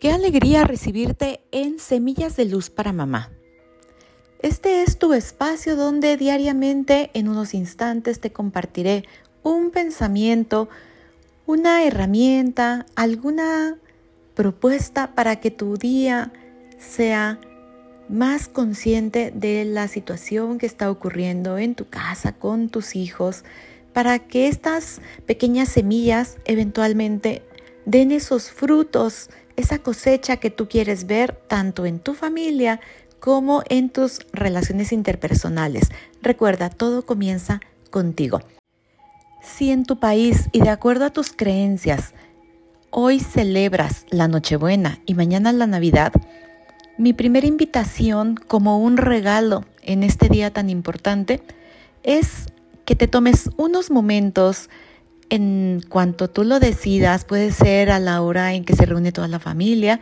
Qué alegría recibirte en Semillas de Luz para Mamá. Este es tu espacio donde diariamente en unos instantes te compartiré un pensamiento, una herramienta, alguna propuesta para que tu día sea más consciente de la situación que está ocurriendo en tu casa con tus hijos, para que estas pequeñas semillas eventualmente den esos frutos esa cosecha que tú quieres ver tanto en tu familia como en tus relaciones interpersonales. Recuerda, todo comienza contigo. Si en tu país y de acuerdo a tus creencias hoy celebras la Nochebuena y mañana la Navidad, mi primera invitación como un regalo en este día tan importante es que te tomes unos momentos en cuanto tú lo decidas, puede ser a la hora en que se reúne toda la familia,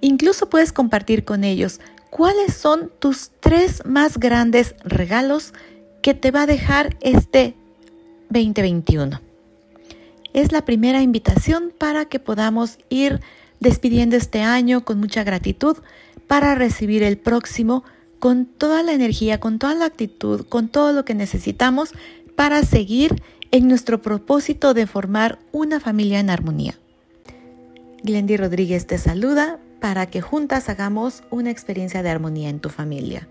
incluso puedes compartir con ellos cuáles son tus tres más grandes regalos que te va a dejar este 2021. Es la primera invitación para que podamos ir despidiendo este año con mucha gratitud para recibir el próximo con toda la energía, con toda la actitud, con todo lo que necesitamos para seguir en nuestro propósito de formar una familia en armonía. Glendy Rodríguez te saluda para que juntas hagamos una experiencia de armonía en tu familia.